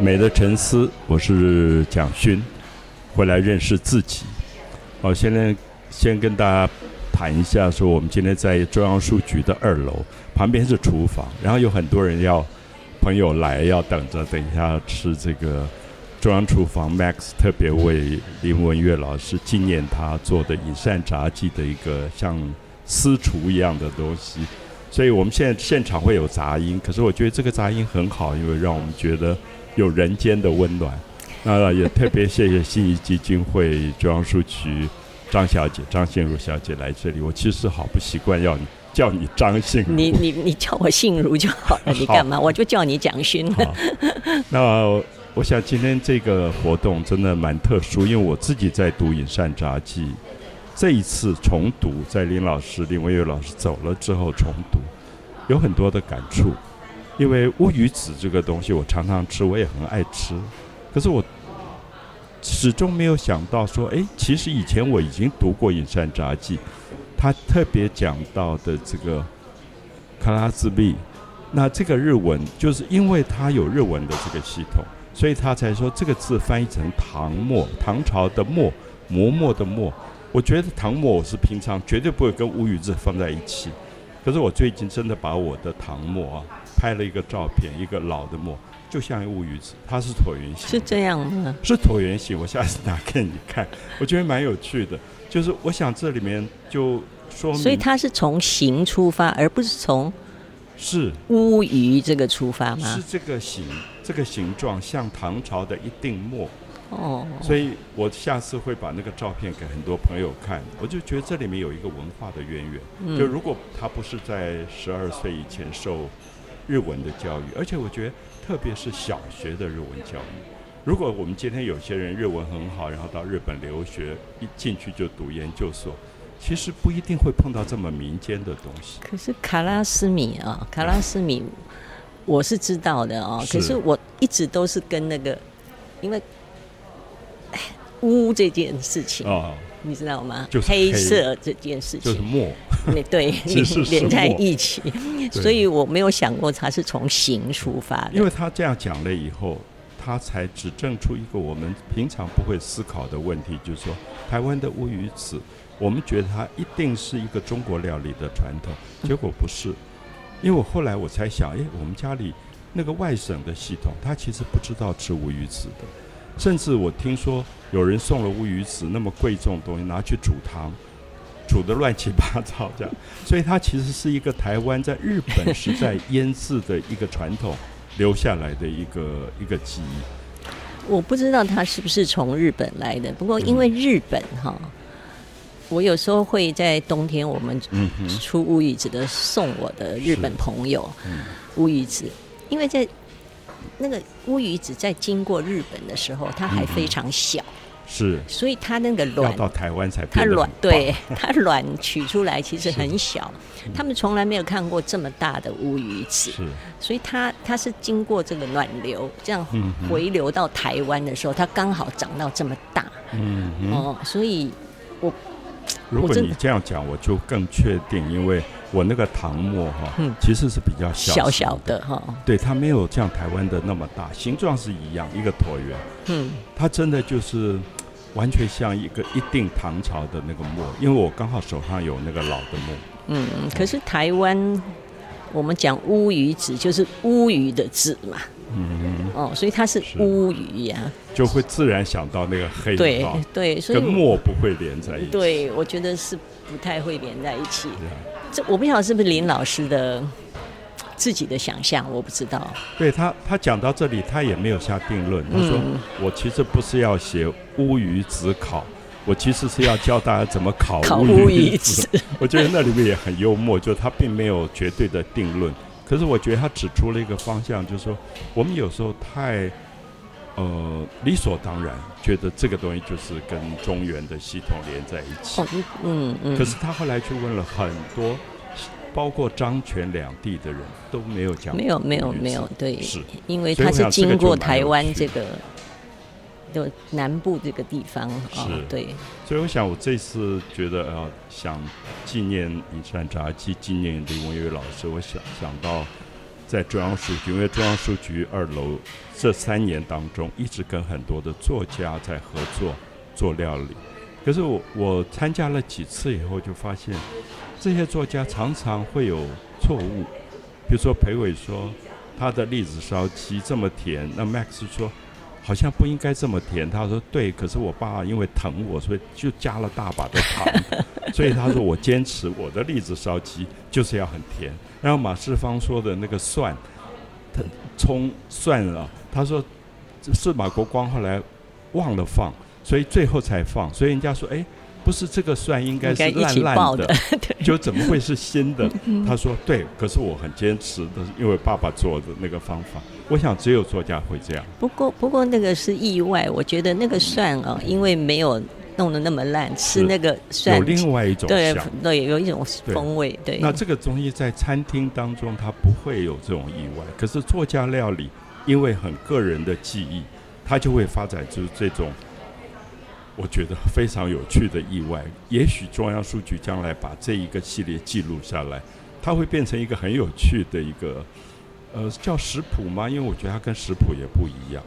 美的沉思，我是蒋勋，回来认识自己。好，现在先跟大家谈一下，说我们今天在中央书局的二楼，旁边是厨房，然后有很多人要朋友来，要等着，等一下吃这个中央厨房 Max 特别为林文月老师纪念他做的饮膳炸鸡的一个像私厨一样的东西。所以我们现在现场会有杂音，可是我觉得这个杂音很好，因为让我们觉得。有人间的温暖，那也特别谢谢信义基金会中央书局张小姐张信如小姐来这里。我其实好不习惯要你叫你张信如，你你你叫我信如就好了，你干嘛？我就叫你蒋勋。那我想今天这个活动真的蛮特殊，因为我自己在读《饮膳札记》，这一次重读，在林老师林文月老师走了之后重读，有很多的感触。因为乌鱼子这个东西，我常常吃，我也很爱吃。可是我始终没有想到说，哎，其实以前我已经读过《隐山札记》，他特别讲到的这个卡拉兹币，那这个日文就是因为它有日文的这个系统，所以他才说这个字翻译成唐末，唐朝的末，磨墨的墨。我觉得唐末我是平常绝对不会跟乌鱼子放在一起，可是我最近真的把我的唐末啊。拍了一个照片，一个老的墨，就像乌鱼子，它是椭圆形。是这样吗？是椭圆形，我下次拿给你看，我觉得蛮有趣的。就是我想这里面就说明，所以它是从形出发，而不是从是乌鱼这个出发吗？是这个形，这个形状像唐朝的一定墨。哦，所以我下次会把那个照片给很多朋友看，我就觉得这里面有一个文化的渊源。就如果他不是在十二岁以前受。日文的教育，而且我觉得，特别是小学的日文教育，如果我们今天有些人日文很好，然后到日本留学，一进去就读研究所，其实不一定会碰到这么民间的东西。可是卡拉斯米啊，卡拉斯米，我是知道的哦。可是我一直都是跟那个，因为污这件事情啊。你知道吗就？黑色这件事情就是墨，对，连在一起，所以我没有想过它是从形出发的。因为他这样讲了以后，他才指证出一个我们平常不会思考的问题，就是说台湾的乌鱼子，我们觉得它一定是一个中国料理的传统，结果不是。因为我后来我才想，哎，我们家里那个外省的系统，他其实不知道吃乌鱼子的。甚至我听说有人送了乌鱼子那么贵重的东西拿去煮汤，煮的乱七八糟这样，所以它其实是一个台湾在日本时代腌制的一个传统留下来的一个一个记忆。我不知道它是不是从日本来的，不过因为日本哈，我有时候会在冬天我们出乌鱼子的送我的日本朋友乌鱼子，因为在。那个乌鱼子在经过日本的时候，它还非常小，是，所以它那个卵到台湾才它卵对 它卵取出来其实很小，他们从来没有看过这么大的乌鱼子，是，所以它它是经过这个暖流这样回流到台湾的时候，它刚好长到这么大，嗯哦，所以我如果你这样讲，我就更确定，因为。我那个唐末哈，其实是比较小小的哈，对，它没有像台湾的那么大，形状是一样，一个椭圆。嗯，它真的就是完全像一个一定唐朝的那个墨，因为我刚好手上有那个老的墨。嗯，可是台湾我们讲乌鱼子就是乌鱼的子嘛，嗯，哦，所以它是乌鱼呀，就会自然想到那个黑对对，所以跟墨不会连在一起。对，我觉得是不太会连在一起。这我不晓得是不是林老师的自己的想象，我不知道。对他，他讲到这里，他也没有下定论。他说：“我其实不是要写乌鱼子考，我其实是要教大家怎么烤乌鱼子。”我觉得那里面也很幽默，就是他并没有绝对的定论。可是我觉得他指出了一个方向，就是说我们有时候太呃理所当然，觉得这个东西就是跟中原的系统连在一起。嗯嗯。可是他后来去问了很多。包括漳泉两地的人都没有讲，没有没有没有，对，是因为他是经过台湾这个，就南部这个地方啊，对。所以我想，我这次觉得呃，想纪念尹善札记，纪念李文月老师，我想想到在中央书局，因为中央书局二楼这三年当中，一直跟很多的作家在合作做料理。可是我我参加了几次以后，就发现这些作家常常会有错误。比如说裴伟说他的栗子烧鸡这么甜，那 Max 说好像不应该这么甜。他说对，可是我爸因为疼我，所以就加了大把的糖。所以他说我坚持我的栗子烧鸡就是要很甜。然后马世芳说的那个蒜，他葱蒜啊，他说是马国光后来忘了放。所以最后才放，所以人家说，哎，不是这个蒜应该是烂烂的，就怎么会是新的？他说对，可是我很坚持的，因为爸爸做的那个方法。我想只有作家会这样。不过不过那个是意外，我觉得那个蒜哦，因为没有弄得那么烂，吃那个蒜有另外一种对对，有一种风味。对，那这个东西在餐厅当中它不会有这种意外，可是作家料理因为很个人的记忆，它就会发展出这种。我觉得非常有趣的意外，也许中央书局将来把这一个系列记录下来，它会变成一个很有趣的一个，呃，叫食谱吗？因为我觉得它跟食谱也不一样。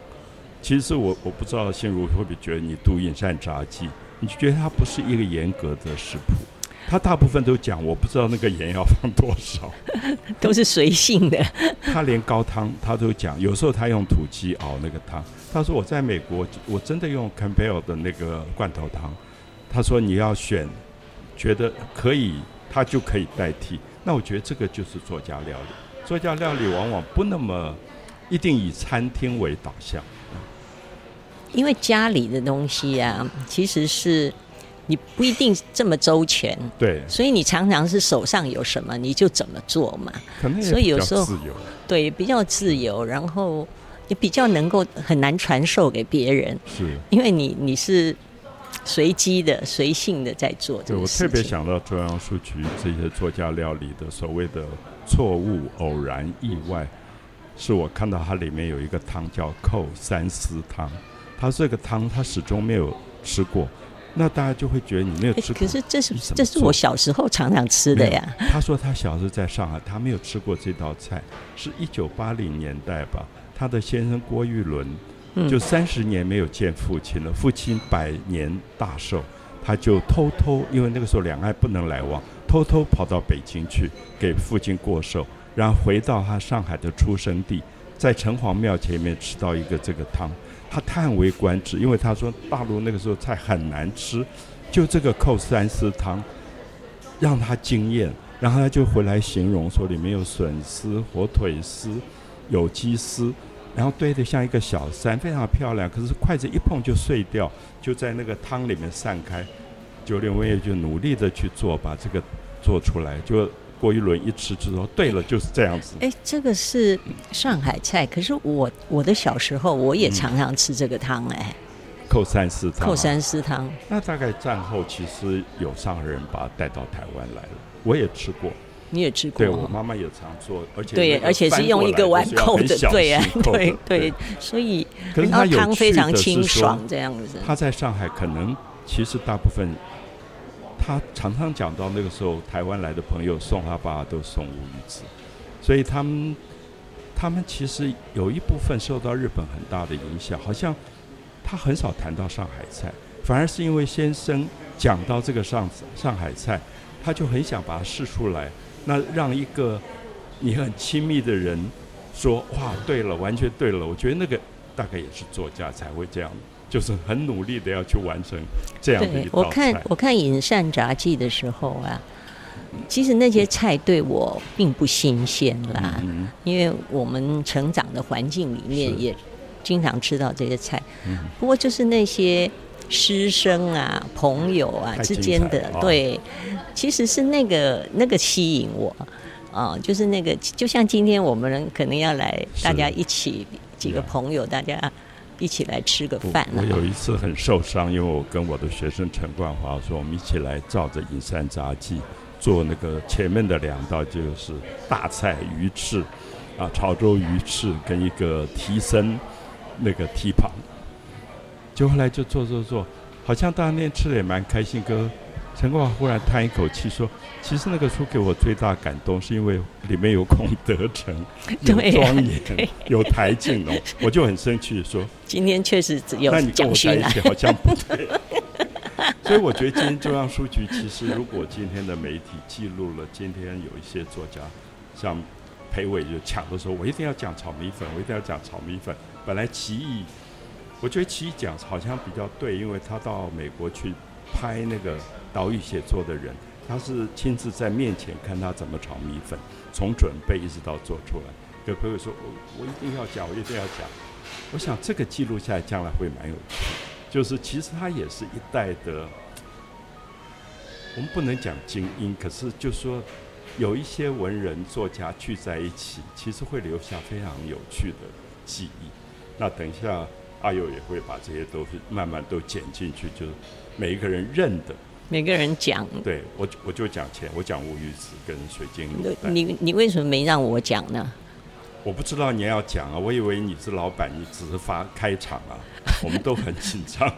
其实我我不知道心如会不会觉得你读《隐善杂记》，你就觉得它不是一个严格的食谱？他大部分都讲，我不知道那个盐要放多少，都是随性的。他连高汤他都讲，有时候他用土鸡熬那个汤。他说我在美国，我真的用 Campbell 的那个罐头汤。他说你要选，觉得可以，他就可以代替。那我觉得这个就是作家料理。作家料理往往不那么一定以餐厅为导向，因为家里的东西呀，其实是。你不一定这么周全，对，所以你常常是手上有什么你就怎么做嘛。可能所以有时候对比较自由，然后也比较能够很难传授给别人，是，因为你你是随机的、随性的在做。对我特别想到中央书局这些作家料理的所谓的错误、偶然、意外，是我看到它里面有一个汤叫扣三丝汤，它这个汤他始终没有吃过。那大家就会觉得你没有吃过。可是这是这是我小时候常常吃的呀。他说他小时候在上海，他没有吃过这道菜，是一九八零年代吧。他的先生郭玉伦就三十年没有见父亲了，父亲百年大寿，他就偷偷，因为那个时候两岸不能来往，偷偷跑到北京去给父亲过寿，然后回到他上海的出生地，在城隍庙前面吃到一个这个汤。他叹为观止，因为他说大陆那个时候菜很难吃，就这个扣三丝汤让他惊艳，然后他就回来形容说里面有笋丝、火腿丝、有鸡丝，然后堆得像一个小山，非常漂亮。可是筷子一碰就碎掉，就在那个汤里面散开。九连文也就努力的去做，把这个做出来，就。郭一伦一吃之后，对了，就是这样子。哎，这个是上海菜，可是我我的小时候我也常常吃这个汤哎。扣三丝汤。扣三丝汤。那大概战后其实有上海人把它带到台湾来了，我也吃过。你也吃过？对我妈妈也常做，而且对，而且是用一个碗扣的，对对对，所以然后汤非常清爽，这样子。他在上海可能其实大部分。他常常讲到那个时候，台湾来的朋友送他爸都送乌鱼子，所以他们他们其实有一部分受到日本很大的影响。好像他很少谈到上海菜，反而是因为先生讲到这个上上海菜，他就很想把它试出来。那让一个你很亲密的人说：“哇，对了，完全对了。”我觉得那个大概也是作家才会这样。就是很努力的要去完成这样的一道我看我看《隐善杂记》的时候啊，其实那些菜对我并不新鲜啦，因为我们成长的环境里面也经常吃到这些菜。不过就是那些师生啊、朋友啊之间的，对，其实是那个那个吸引我啊，就是那个就像今天我们可能要来，大家一起几个朋友，大家。一起来吃个饭。我有一次很受伤，因为我跟我的学生陈冠华说，我们一起来照着隐山杂记做那个前面的两道，就是大菜鱼翅，啊，潮州鱼翅跟一个提参那个蹄膀。就后来就做做做，好像当天吃的也蛮开心，哥陈国华忽然叹一口气说：“其实那个书给我最大感动，是因为里面有孔德成，有庄严，有台静农。”我就很生气说：“今天确实只有那你跟我在一起好像不对。”所以我觉得今天中央书局其实，如果今天的媒体记录了今天有一些作家，像裴伟就抢的时候，我一定要讲炒米粉，我一定要讲炒米粉。本来奇艺，我觉得奇艺讲好像比较对，因为他到美国去拍那个岛屿写作的人，他是亲自在面前看他怎么炒米粉，从准备一直到做出来。有朋友说，我我一定要讲，我一定要讲。我想这个记录下来，将来会蛮有趣。就是其实他也是一代的，我们不能讲精英，可是就说有一些文人作家聚在一起，其实会留下非常有趣的记忆。那等一下阿友也会把这些都是慢慢都剪进去，就每一个人认的，每个人讲。对我我就讲钱，我讲吴玉子跟水晶。你你为什么没让我讲呢？我不知道你要讲啊，我以为你是老板，你只是发开场啊，我们都很紧张。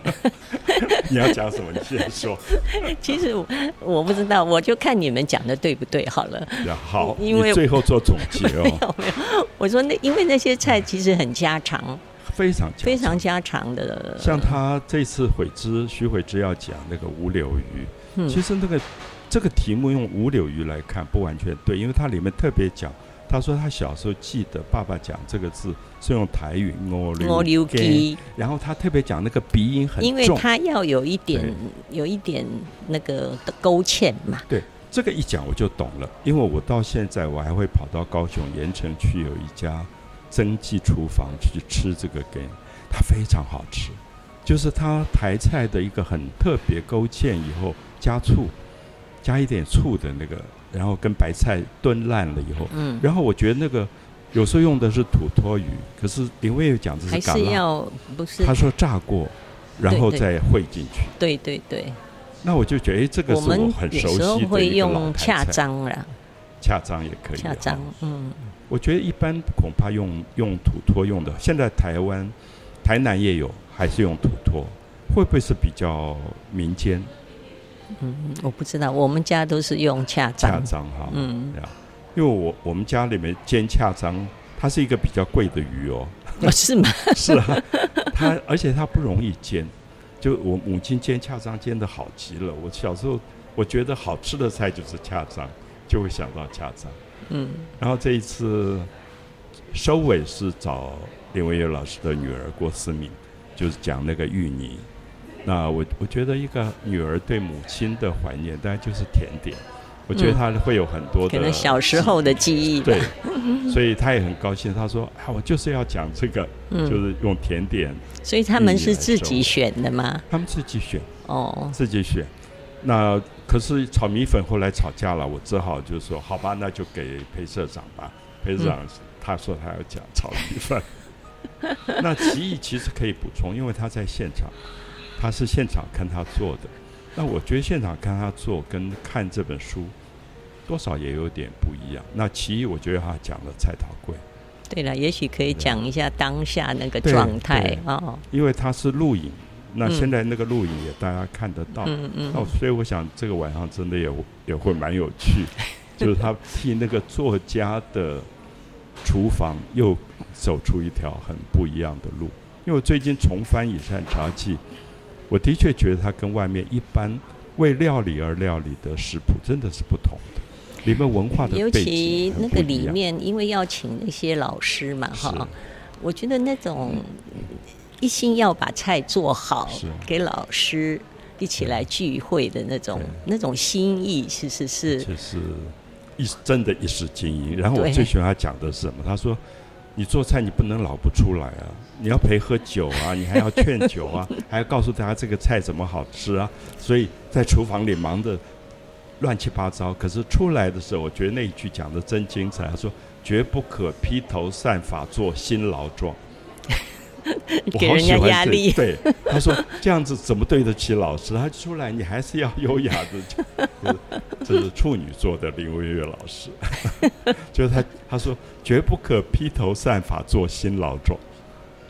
你要讲什么？你先说。其实我不知道，我就看你们讲的对不对好了。好，因为最后做总结哦。没有没有，我说那因为那些菜其实很家常，非常非常家常的。像他这次悔之徐悔之要讲那个五柳鱼，其实那个这个题目用五柳鱼来看不完全对，因为它里面特别讲。他说他小时候记得爸爸讲这个字是用台语“我溜基”，然后他特别讲那个鼻音很重，因为他要有一点有一点那个勾芡嘛。对，这个一讲我就懂了，因为我到现在我还会跑到高雄盐城区有一家曾记厨房去吃这个羹，它非常好吃，就是它台菜的一个很特别勾芡以后加醋，加一点醋的那个。然后跟白菜炖烂了以后，嗯，然后我觉得那个有时候用的是土托鱼，可是林威又讲这是还是要不是？他说炸过，然后再烩进去。对对对。那我就觉得，哎，这个是我很熟悉的会用恰章了。恰章也可以。恰章，嗯。我觉得一般恐怕用用土托用的，现在台湾台南也有，还是用土托，会不会是比较民间？嗯，我不知道，我们家都是用恰章。恰章哈，嗯，因为我我们家里面煎恰章，它是一个比较贵的鱼哦。是吗？是啊，它而且它不容易煎，就我母亲煎恰章煎的好极了。我小时候我觉得好吃的菜就是恰章，就会想到恰章。嗯，然后这一次收尾是找林维月老师的女儿郭思敏，就是讲那个芋泥。那我我觉得一个女儿对母亲的怀念，当然就是甜点。我觉得她会有很多的可能小时候的记忆。对，所以她也很高兴。她说：“啊，我就是要讲这个，就是用甜点。”所以他们是自己选的吗？他们自己选哦，自己选。那可是炒米粉后来吵架了，我只好就说：“好吧，那就给裴社长吧。”裴社长他说他要讲炒米粉。那奇艺其实可以补充，因为他在现场。他是现场看他做的，那我觉得现场看他做跟看这本书，多少也有点不一样。那其一，我觉得他讲了蔡桃贵。对了，也许可以讲一下当下那个状态哦。因为他是录影，那现在那个录影也大家看得到。嗯嗯。那所以我想这个晚上真的也也会蛮有趣，就是他替那个作家的厨房又走出一条很不一样的路。因为我最近重翻《野山茶记》。我的确觉得它跟外面一般为料理而料理的食谱真的是不同的，里面文化的尤其那个里面，因为要请那些老师嘛，哈，我觉得那种一心要把菜做好，给老师一起来聚会的那种那种心意，其实是就是一真的一世精英。然后我最喜欢他讲的是什么？他说。你做菜你不能老不出来啊！你要陪喝酒啊，你还要劝酒啊，还要告诉大家这个菜怎么好吃啊！所以在厨房里忙得乱七八糟，可是出来的时候，我觉得那一句讲的真精彩。他说：“绝不可披头散发做辛劳状。” 给人家压力。对，他说这样子怎么对得起老师？他出来你还是要优雅的。这是处女座的林微月老师，就是他他说绝不可披头散发做新老总。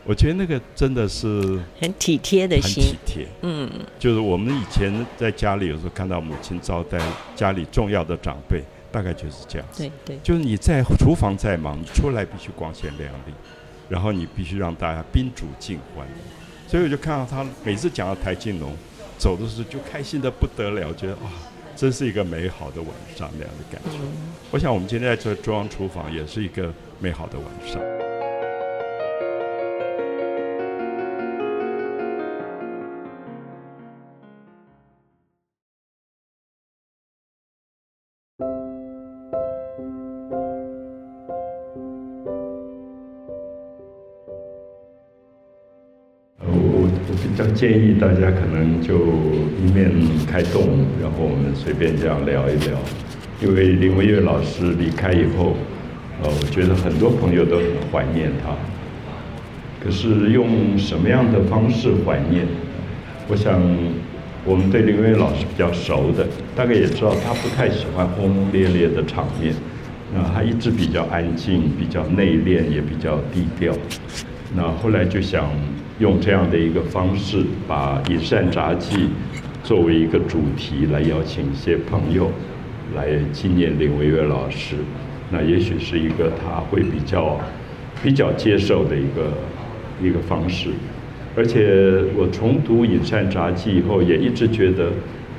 我觉得那个真的是很体贴的心，体贴。嗯，就是我们以前在家里有时候看到母亲招待家里重要的长辈，大概就是这样。对对，就是你在厨房再忙，你出来必须光鲜亮丽，然后你必须让大家宾主尽欢。所以我就看到他每次讲到台金龙走的时候，就开心的不得了，觉得哇，真是一个美好的晚上那样的感觉。我想我们今天在这中央厨房也是一个美好的晚上。建议大家可能就一面开动，然后我们随便这样聊一聊。因为林文月老师离开以后，呃，我觉得很多朋友都很怀念他。可是用什么样的方式怀念？我想，我们对林文月老师比较熟的，大概也知道他不太喜欢轰轰烈烈的场面。那他一直比较安静，比较内敛，也比较低调。那后来就想。用这样的一个方式，把《饮膳杂记》作为一个主题来邀请一些朋友来纪念林维月老师，那也许是一个他会比较比较接受的一个一个方式。而且我重读《饮膳杂记》以后，也一直觉得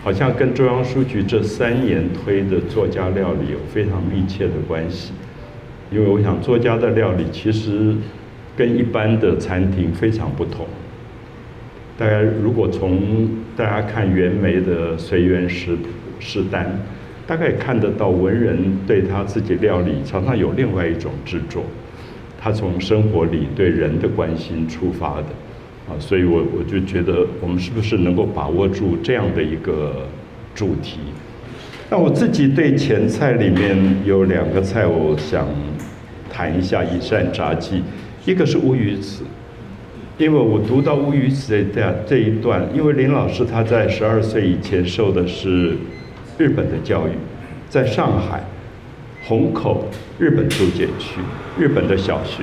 好像跟中央书局这三年推的作家料理有非常密切的关系，因为我想作家的料理其实。跟一般的餐厅非常不同。大家如果从大家看袁枚的《随园食食单》，大概看得到文人对他自己料理常常有另外一种制作。他从生活里对人的关心出发的，啊，所以我我就觉得我们是不是能够把握住这样的一个主题？那我自己对前菜里面有两个菜，我想谈一下《一扇炸鸡》。一个是乌鱼子，因为我读到乌鱼子的这一段，因为林老师他在十二岁以前受的是日本的教育，在上海虹口日本租界区日本的小学，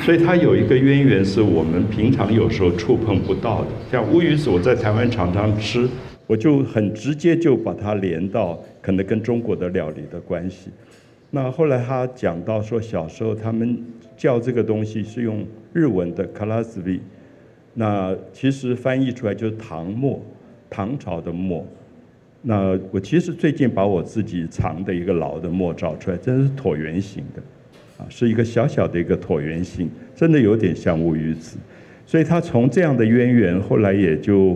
所以他有一个渊源是我们平常有时候触碰不到的。像乌鱼子，我在台湾常常吃，我就很直接就把它连到可能跟中国的料理的关系。那后来他讲到说，小时候他们。叫这个东西是用日文的 k a l a s v i 那其实翻译出来就是唐末，唐朝的末。那我其实最近把我自己藏的一个老的墨找出来，真是椭圆形的，啊，是一个小小的一个椭圆形，真的有点像乌鱼子。所以他从这样的渊源，后来也就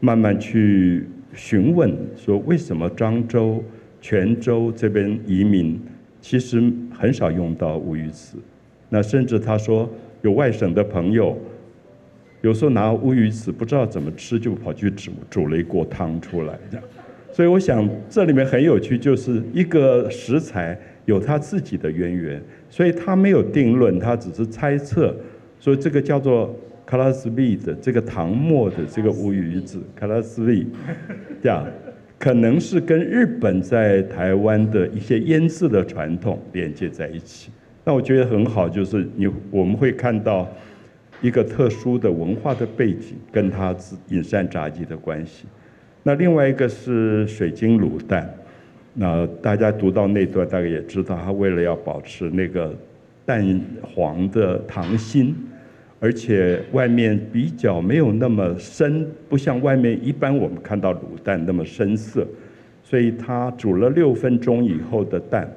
慢慢去询问，说为什么漳州、泉州这边移民其实很少用到乌鱼子。那甚至他说有外省的朋友，有时候拿乌鱼子不知道怎么吃，就跑去煮煮了一锅汤出来，这样。所以我想这里面很有趣，就是一个食材有它自己的渊源，所以他没有定论，他只是猜测，所以这个叫做卡拉斯维的这个唐末的这个乌鱼子卡拉斯维，这样可能是跟日本在台湾的一些腌制的传统连接在一起。那我觉得很好，就是你我们会看到一个特殊的文化的背景跟它隐山炸鸡的关系。那另外一个是水晶卤蛋，那大家读到那段大概也知道，他为了要保持那个蛋黄的糖心，而且外面比较没有那么深，不像外面一般我们看到卤蛋那么深色，所以他煮了六分钟以后的蛋。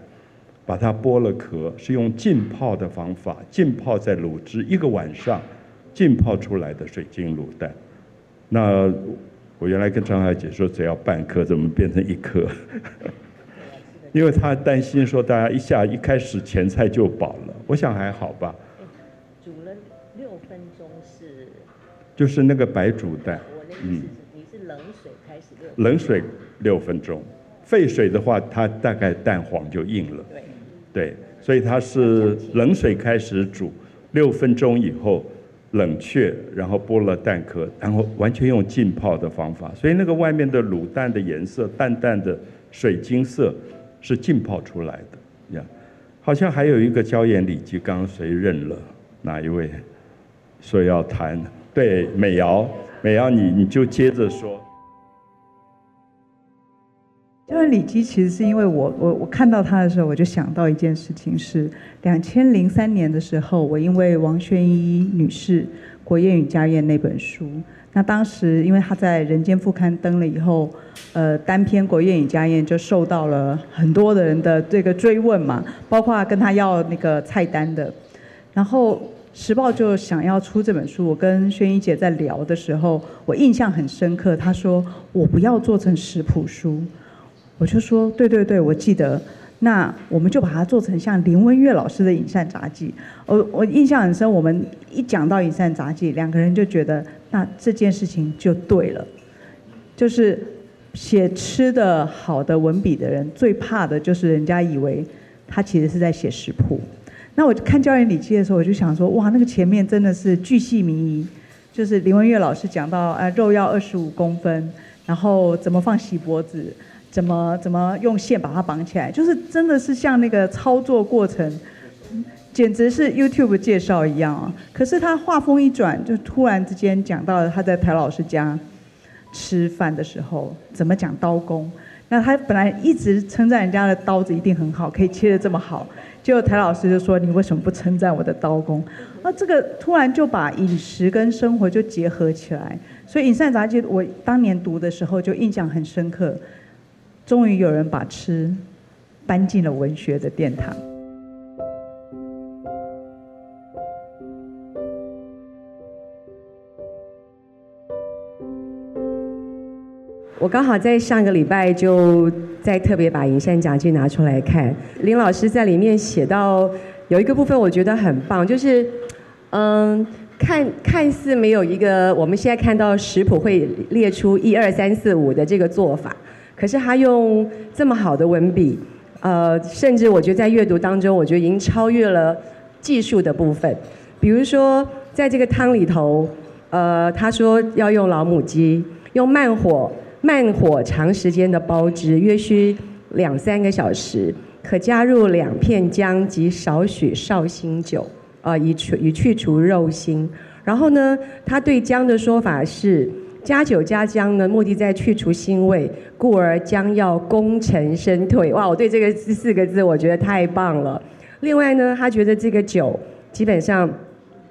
把它剥了壳，是用浸泡的方法，浸泡在卤汁一个晚上，浸泡出来的水晶卤蛋。那我原来跟张海姐说，只要半颗，怎么变成一颗？因为他担心说大家一下一开始前菜就饱了，我想还好吧。就是那个白煮的意思是，你是冷水开始六？冷水六分钟，沸水的话，它大概蛋黄就硬了。对。对，所以它是冷水开始煮，六分钟以后冷却，然后剥了蛋壳，然后完全用浸泡的方法，所以那个外面的卤蛋的颜色淡淡的水晶色是浸泡出来的呀。好像还有一个椒盐里脊，刚刚谁认了？哪一位？说要谈。对，美瑶，美瑶，你你就接着说。教练李基其实是因为我我我看到他的时候，我就想到一件事情，是两千零三年的时候，我因为王宣一女士《国宴与家宴》那本书，那当时因为她在《人间副刊》登了以后，呃，单篇《国宴与家宴》就受到了很多的人的这个追问嘛，包括跟他要那个菜单的，然后时报就想要出这本书，我跟宣一姐在聊的时候，我印象很深刻，她说我不要做成食谱书。我就说，对对对，我记得，那我们就把它做成像林文月老师的《饮膳杂记》。我我印象很深，我们一讲到《饮膳杂记》，两个人就觉得，那这件事情就对了。就是写吃的好的文笔的人，最怕的就是人家以为他其实是在写食谱。那我看教员礼记的时候，我就想说，哇，那个前面真的是巨细靡遗，就是林文月老师讲到，呃，肉要二十五公分，然后怎么放洗脖子。怎么怎么用线把它绑起来？就是真的是像那个操作过程，简直是 YouTube 介绍一样啊！可是他话锋一转，就突然之间讲到了他在台老师家吃饭的时候怎么讲刀工。那他本来一直称赞人家的刀子一定很好，可以切的这么好，结果台老师就说：“你为什么不称赞我的刀工？”那这个突然就把饮食跟生活就结合起来。所以《饮膳杂记》我当年读的时候就印象很深刻。终于有人把吃搬进了文学的殿堂。我刚好在上个礼拜就再特别把《银山杂记》拿出来看，林老师在里面写到有一个部分，我觉得很棒，就是嗯，看看似没有一个我们现在看到食谱会列出一二三四五的这个做法。可是他用这么好的文笔，呃，甚至我觉得在阅读当中，我觉得已经超越了技术的部分。比如说，在这个汤里头，呃，他说要用老母鸡，用慢火、慢火长时间的煲汁，约需两三个小时，可加入两片姜及少许绍兴酒，啊，以除以去除肉腥。然后呢，他对姜的说法是。加酒加姜呢，目的在去除腥味，故而姜要功成身退。哇，我对这个四四个字，我觉得太棒了。另外呢，他觉得这个酒基本上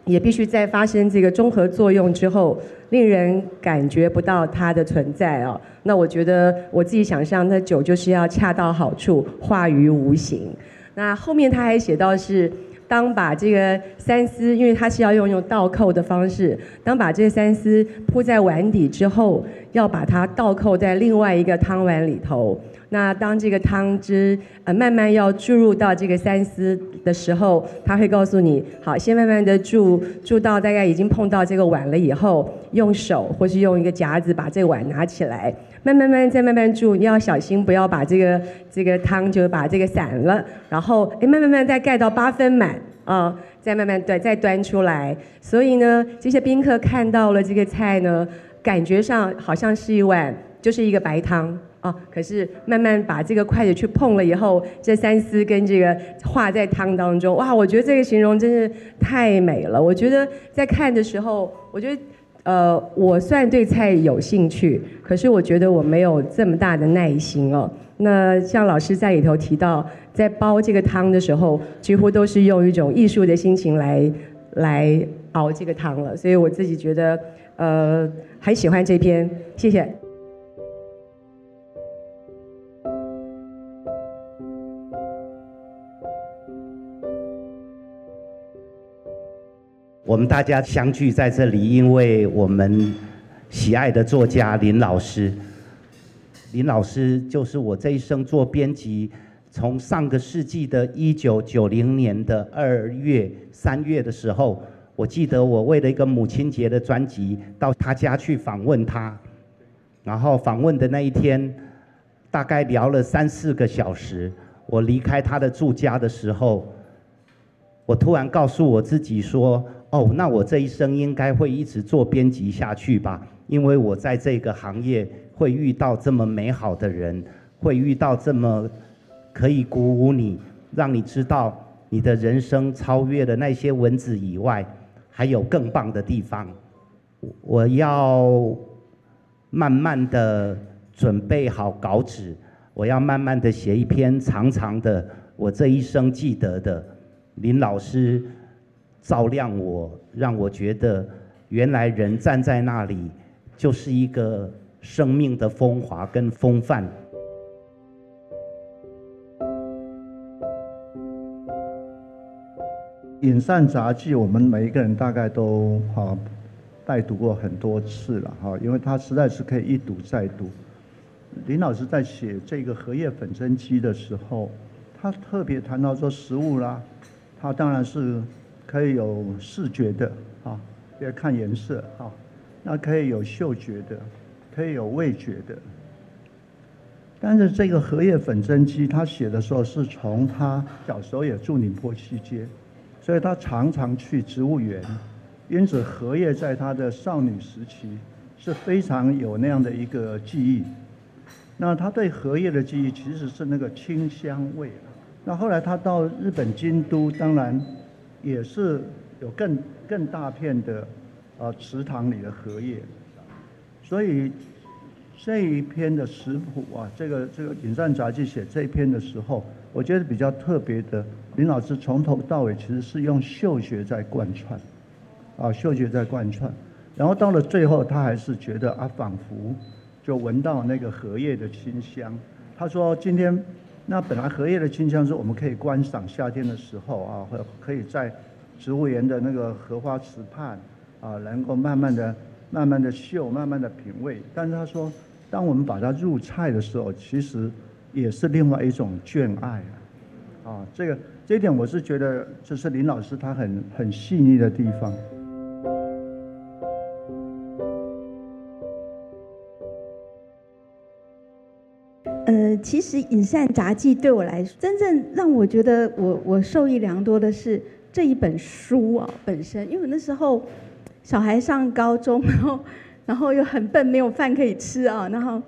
也必须在发生这个综合作用之后，令人感觉不到它的存在哦。那我觉得我自己想象，那酒就是要恰到好处，化于无形。那后面他还写到是。当把这个三丝，因为它是要用用倒扣的方式，当把这三丝铺在碗底之后，要把它倒扣在另外一个汤碗里头。那当这个汤汁呃慢慢要注入到这个三丝的时候，他会告诉你，好，先慢慢的注注到大概已经碰到这个碗了以后，用手或是用一个夹子把这个碗拿起来，慢慢慢再慢慢注，你要小心不要把这个这个汤就把这个散了，然后哎慢慢慢再盖到八分满啊，再慢慢对再端出来。所以呢，这些宾客看到了这个菜呢，感觉上好像是一碗就是一个白汤。啊，可是慢慢把这个筷子去碰了以后，这三丝跟这个化在汤当中，哇，我觉得这个形容真是太美了。我觉得在看的时候，我觉得，呃，我算对菜有兴趣，可是我觉得我没有这么大的耐心哦。那像老师在里头提到，在煲这个汤的时候，几乎都是用一种艺术的心情来来熬这个汤了，所以我自己觉得，呃，很喜欢这篇，谢谢。我们大家相聚在这里，因为我们喜爱的作家林老师。林老师就是我这一生做编辑，从上个世纪的一九九零年的二月、三月的时候，我记得我为了一个母亲节的专辑到他家去访问他，然后访问的那一天，大概聊了三四个小时。我离开他的住家的时候，我突然告诉我自己说。哦，那我这一生应该会一直做编辑下去吧，因为我在这个行业会遇到这么美好的人，会遇到这么可以鼓舞你，让你知道你的人生超越了那些文字以外，还有更棒的地方。我要慢慢的准备好稿纸，我要慢慢的写一篇长长的，我这一生记得的。林老师照亮我，让我觉得原来人站在那里就是一个生命的风华跟风范。《饮膳杂记》，我们每一个人大概都哈拜读过很多次了哈，因为它实在是可以一读再读。林老师在写这个荷叶粉蒸鸡的时候，他特别谈到说食物啦，他当然是可以有视觉的啊，要看颜色啊，那可以有嗅觉的，可以有味觉的。但是这个荷叶粉蒸鸡，他写的时候是从他小时候也住宁波西街。所以他常常去植物园，因此荷叶在他的少女时期是非常有那样的一个记忆。那他对荷叶的记忆其实是那个清香味。那后来他到日本京都，当然也是有更更大片的呃池塘里的荷叶。所以这一篇的食谱啊，这个这个《饮膳杂记》写这一篇的时候，我觉得比较特别的。林老师从头到尾其实是用嗅觉在贯穿，啊，嗅觉在贯穿，然后到了最后，他还是觉得啊，仿佛就闻到那个荷叶的清香。他说：“今天那本来荷叶的清香是我们可以观赏夏天的时候啊，或可以在植物园的那个荷花池畔啊，能够慢慢的、慢慢的嗅、慢慢的品味。但是他说，当我们把它入菜的时候，其实也是另外一种眷爱啊，啊，这个。”这一点我是觉得，这是林老师他很很细腻的地方。其实《饮膳杂记》对我来说，真正让我觉得我我受益良多的是这一本书啊本身，因为那时候小孩上高中，然后然后又很笨，没有饭可以吃啊，然后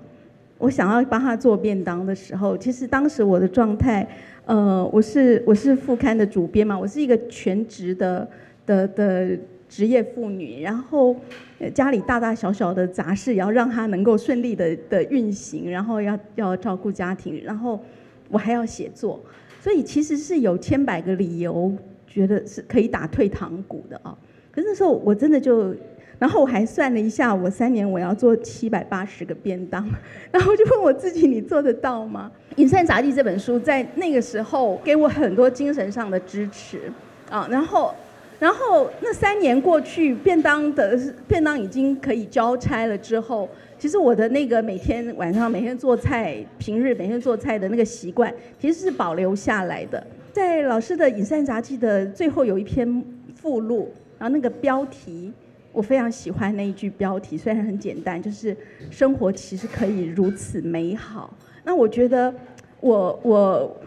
我想要帮他做便当的时候，其实当时我的状态。呃，我是我是副刊的主编嘛，我是一个全职的的的职业妇女，然后家里大大小小的杂事也要让她能够顺利的的运行，然后要要照顾家庭，然后我还要写作，所以其实是有千百个理由觉得是可以打退堂鼓的啊。可是那时候我真的就。然后我还算了一下，我三年我要做七百八十个便当，然后就问我自己：你做得到吗？《隐山杂记》这本书在那个时候给我很多精神上的支持啊。然后，然后那三年过去，便当的便当已经可以交差了之后，其实我的那个每天晚上每天做菜，平日每天做菜的那个习惯，其实是保留下来的。在老师的《饮膳杂记》的最后有一篇附录，然后那个标题。我非常喜欢那一句标题，虽然很简单，就是“生活其实可以如此美好”。那我觉得，我我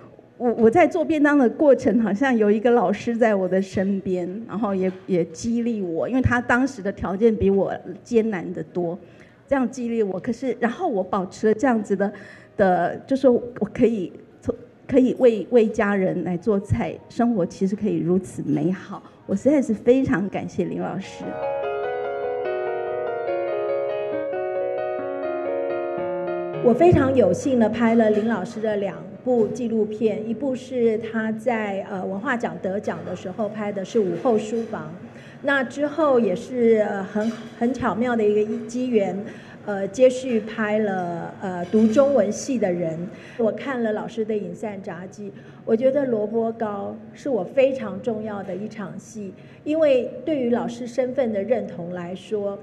我我在做便当的过程，好像有一个老师在我的身边，然后也也激励我，因为他当时的条件比我艰难的多，这样激励我。可是，然后我保持了这样子的的，就是我可以从可以为为家人来做菜，生活其实可以如此美好。我实在是非常感谢林老师。我非常有幸的拍了林老师的两部纪录片，一部是他在呃文化奖得奖的时候拍的，是午后书房。那之后也是很很巧妙的一个机缘，呃接续拍了呃读中文系的人。我看了老师的影散杂记，我觉得萝卜糕是我非常重要的一场戏，因为对于老师身份的认同来说，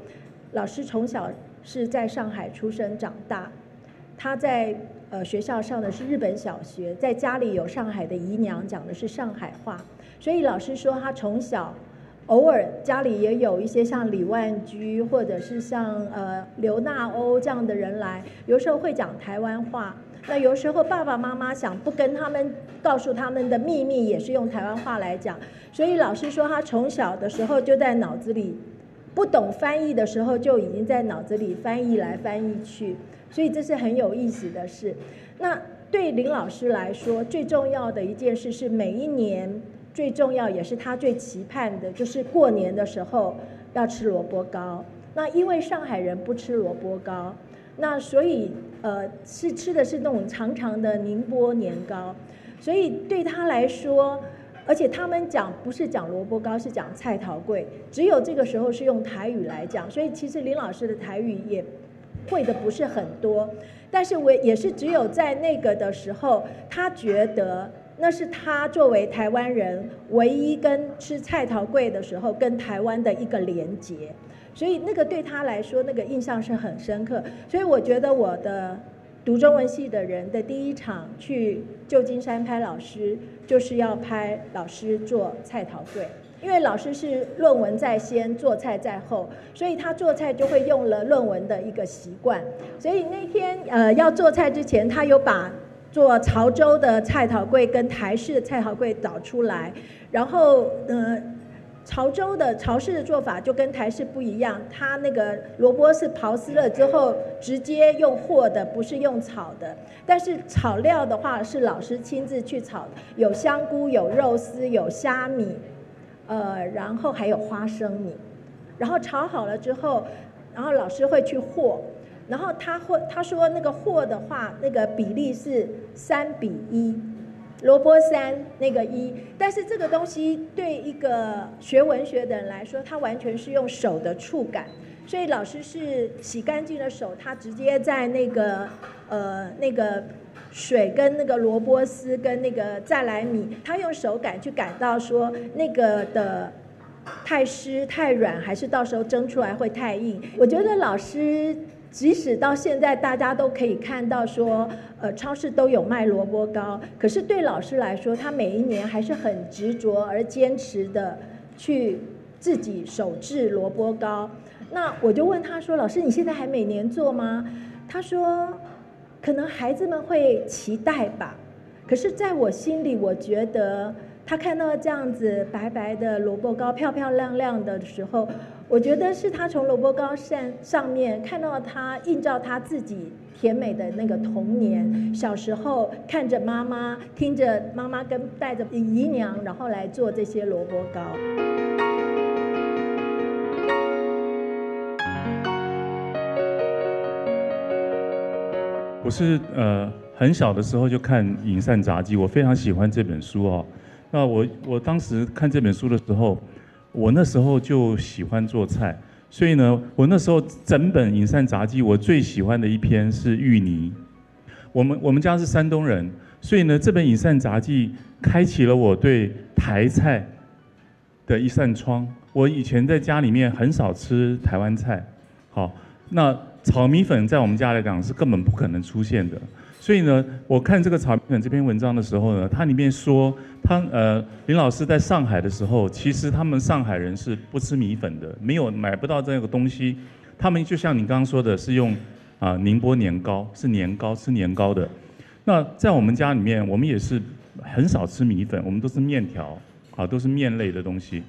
老师从小是在上海出生长大。他在呃学校上的是日本小学，在家里有上海的姨娘，讲的是上海话，所以老师说他从小偶尔家里也有一些像李万居或者是像呃刘纳欧这样的人来，有时候会讲台湾话。那有时候爸爸妈妈想不跟他们告诉他们的秘密，也是用台湾话来讲。所以老师说他从小的时候就在脑子里不懂翻译的时候，就已经在脑子里翻译来翻译去。所以这是很有意思的事。那对林老师来说，最重要的一件事是每一年最重要也是他最期盼的，就是过年的时候要吃萝卜糕。那因为上海人不吃萝卜糕，那所以呃是吃的是那种长长的宁波年糕，所以对他来说，而且他们讲不是讲萝卜糕，是讲菜桃桂，只有这个时候是用台语来讲，所以其实林老师的台语也会的不是很多。但是我也是只有在那个的时候，他觉得那是他作为台湾人唯一跟吃菜桃贵的时候跟台湾的一个连结，所以那个对他来说那个印象是很深刻。所以我觉得我的读中文系的人的第一场去旧金山拍老师，就是要拍老师做菜桃贵。因为老师是论文在先，做菜在后，所以他做菜就会用了论文的一个习惯。所以那天呃要做菜之前，他有把做潮州的菜头粿跟台式的菜头粿找出来，然后呃潮州的潮式的做法就跟台式不一样，他那个萝卜是刨丝了之后直接用和的，不是用炒的。但是炒料的话是老师亲自去炒，有香菇、有肉丝、有虾米。呃，然后还有花生米，然后炒好了之后，然后老师会去和，然后他会他说那个和的话，那个比例是三比一，萝卜三那个一，但是这个东西对一个学文学的人来说，它完全是用手的触感，所以老师是洗干净了手，他直接在那个呃那个。水跟那个萝卜丝跟那个再来米，他用手感去感到说那个的太湿太软，还是到时候蒸出来会太硬。我觉得老师即使到现在大家都可以看到说，呃，超市都有卖萝卜糕，可是对老师来说，他每一年还是很执着而坚持的去自己手制萝卜糕。那我就问他说：“老师，你现在还每年做吗？”他说。可能孩子们会期待吧，可是在我心里，我觉得他看到这样子白白的萝卜糕漂漂亮亮的时候，我觉得是他从萝卜糕上上面看到他映照他自己甜美的那个童年，小时候看着妈妈，听着妈妈跟带着姨娘，然后来做这些萝卜糕。我是呃很小的时候就看《饮膳杂记》，我非常喜欢这本书哦。那我我当时看这本书的时候，我那时候就喜欢做菜，所以呢，我那时候整本《饮膳杂记》，我最喜欢的一篇是芋泥。我们我们家是山东人，所以呢，这本《饮膳杂记》开启了我对台菜的一扇窗。我以前在家里面很少吃台湾菜，好那。炒米粉在我们家来讲是根本不可能出现的，所以呢，我看这个炒米粉这篇文章的时候呢，它里面说，他呃林老师在上海的时候，其实他们上海人是不吃米粉的，没有买不到这个东西，他们就像你刚刚说的是用啊宁波年糕，是年糕吃年糕的。那在我们家里面，我们也是很少吃米粉，我们都是面条，啊都是面类的东西。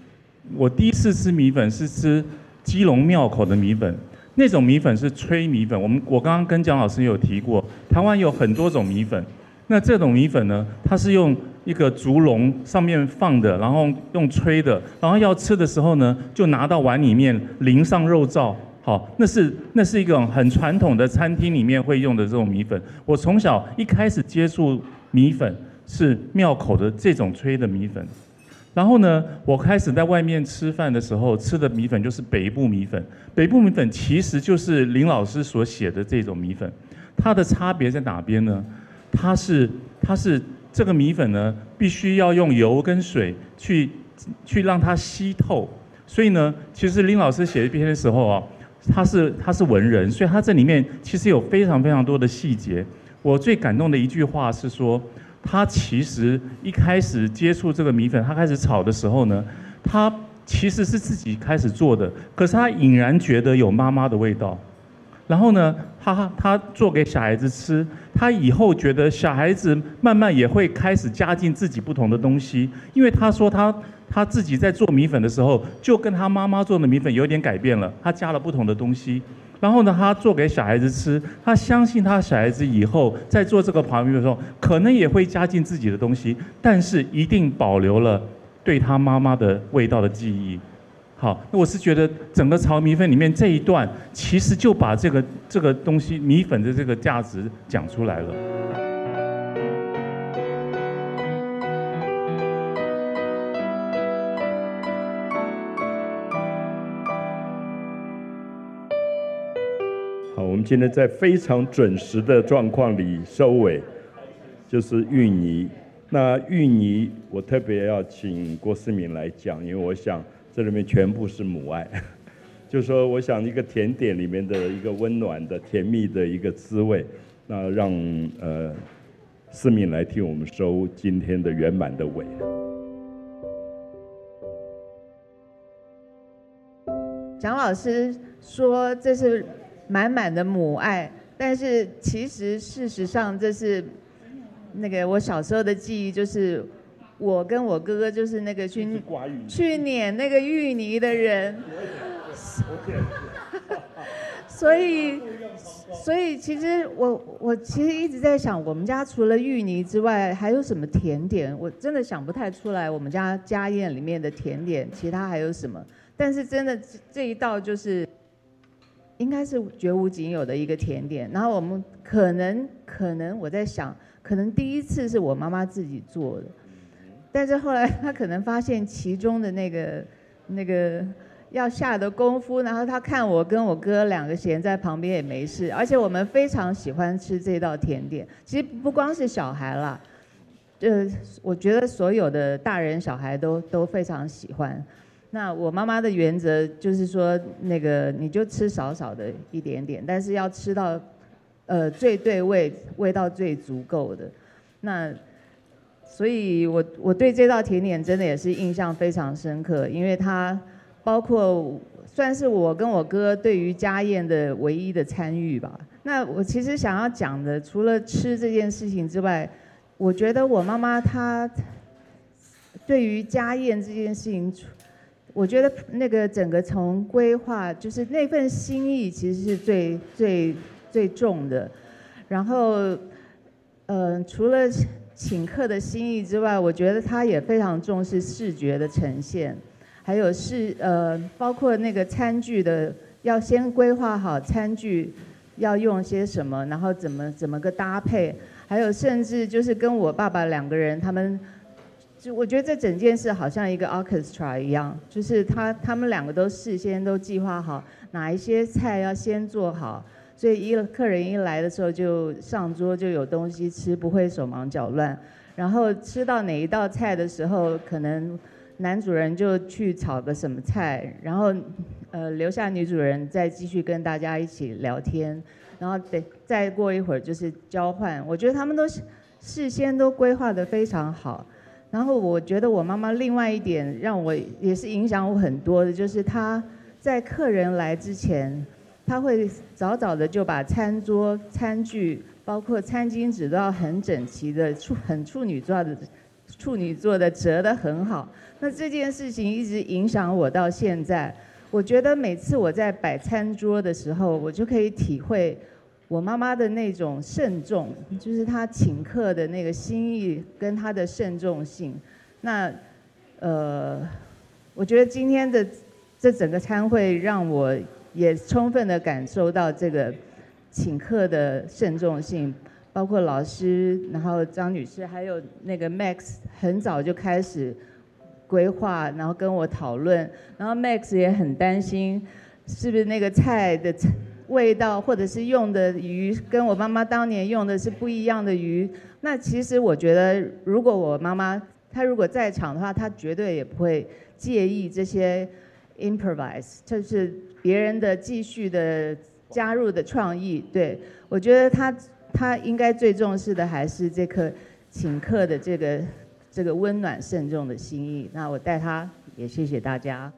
我第一次吃米粉是吃基隆庙口的米粉。那种米粉是炊米粉，我们我刚刚跟蒋老师有提过，台湾有很多种米粉。那这种米粉呢，它是用一个竹笼上面放的，然后用吹的，然后要吃的时候呢，就拿到碗里面淋上肉燥。好，那是那是一种很传统的餐厅里面会用的这种米粉。我从小一开始接触米粉是庙口的这种吹的米粉。然后呢，我开始在外面吃饭的时候吃的米粉就是北部米粉。北部米粉其实就是林老师所写的这种米粉，它的差别在哪边呢？它是它是这个米粉呢，必须要用油跟水去去让它吸透。所以呢，其实林老师写这篇的时候啊，他是他是文人，所以他这里面其实有非常非常多的细节。我最感动的一句话是说。他其实一开始接触这个米粉，他开始炒的时候呢，他其实是自己开始做的，可是他隐然觉得有妈妈的味道。然后呢，他他做给小孩子吃，他以后觉得小孩子慢慢也会开始加进自己不同的东西，因为他说他他自己在做米粉的时候，就跟他妈妈做的米粉有点改变了，他加了不同的东西。然后呢，他做给小孩子吃，他相信他小孩子以后在做这个旁边的时候，可能也会加进自己的东西，但是一定保留了对他妈妈的味道的记忆。好，那我是觉得整个炒米粉里面这一段，其实就把这个这个东西米粉的这个价值讲出来了。我们今天在非常准时的状况里收尾，就是芋泥。那芋泥，我特别要请郭思敏来讲，因为我想。这里面全部是母爱，就说我想一个甜点里面的一个温暖的、甜蜜的一个滋味，那让呃思敏来替我们收今天的圆满的尾。蒋老师说这是满满的母爱，但是其实事实上这是那个我小时候的记忆，就是。我跟我哥哥就是那个去去碾那个芋泥的人，所以所以其实我我其实一直在想，我们家除了芋泥之外，还有什么甜点？我真的想不太出来，我们家家宴里面的甜点，其他还有什么？但是真的这一道就是应该是绝无仅有的一个甜点。然后我们可能可能我在想，可能第一次是我妈妈自己做的。但是后来她可能发现其中的那个那个要下的功夫，然后她看我跟我哥两个闲在旁边也没事，而且我们非常喜欢吃这道甜点。其实不光是小孩啦，呃，我觉得所有的大人小孩都都非常喜欢。那我妈妈的原则就是说，那个你就吃少少的一点点，但是要吃到呃最对味，味道最足够的那。所以，我我对这道甜点真的也是印象非常深刻，因为它包括算是我跟我哥对于家宴的唯一的参与吧。那我其实想要讲的，除了吃这件事情之外，我觉得我妈妈她对于家宴这件事情，我觉得那个整个从规划，就是那份心意，其实是最最最重的。然后，呃，除了。请客的心意之外，我觉得他也非常重视视觉的呈现，还有是呃，包括那个餐具的，要先规划好餐具要用些什么，然后怎么怎么个搭配，还有甚至就是跟我爸爸两个人，他们就我觉得这整件事好像一个 orchestra 一样，就是他他们两个都事先都计划好哪一些菜要先做好。所以一客人一来的时候就上桌就有东西吃，不会手忙脚乱。然后吃到哪一道菜的时候，可能男主人就去炒个什么菜，然后呃留下女主人再继续跟大家一起聊天。然后得再过一会儿就是交换。我觉得他们都事先都规划的非常好。然后我觉得我妈妈另外一点让我也是影响我很多的，就是她在客人来之前。她会早早的就把餐桌、餐具，包括餐巾纸都要很整齐的处很处女座的处女座的折得很好。那这件事情一直影响我到现在。我觉得每次我在摆餐桌的时候，我就可以体会我妈妈的那种慎重，就是她请客的那个心意跟她的慎重性。那呃，我觉得今天的这整个餐会让我。也充分的感受到这个请客的慎重性，包括老师，然后张女士，还有那个 Max，很早就开始规划，然后跟我讨论，然后 Max 也很担心，是不是那个菜的味道，或者是用的鱼，跟我妈妈当年用的是不一样的鱼。那其实我觉得，如果我妈妈她如果在场的话，她绝对也不会介意这些。improvise 就是别人的继续的加入的创意，对我觉得他他应该最重视的还是这颗请客的这个这个温暖慎重的心意。那我带他也谢谢大家。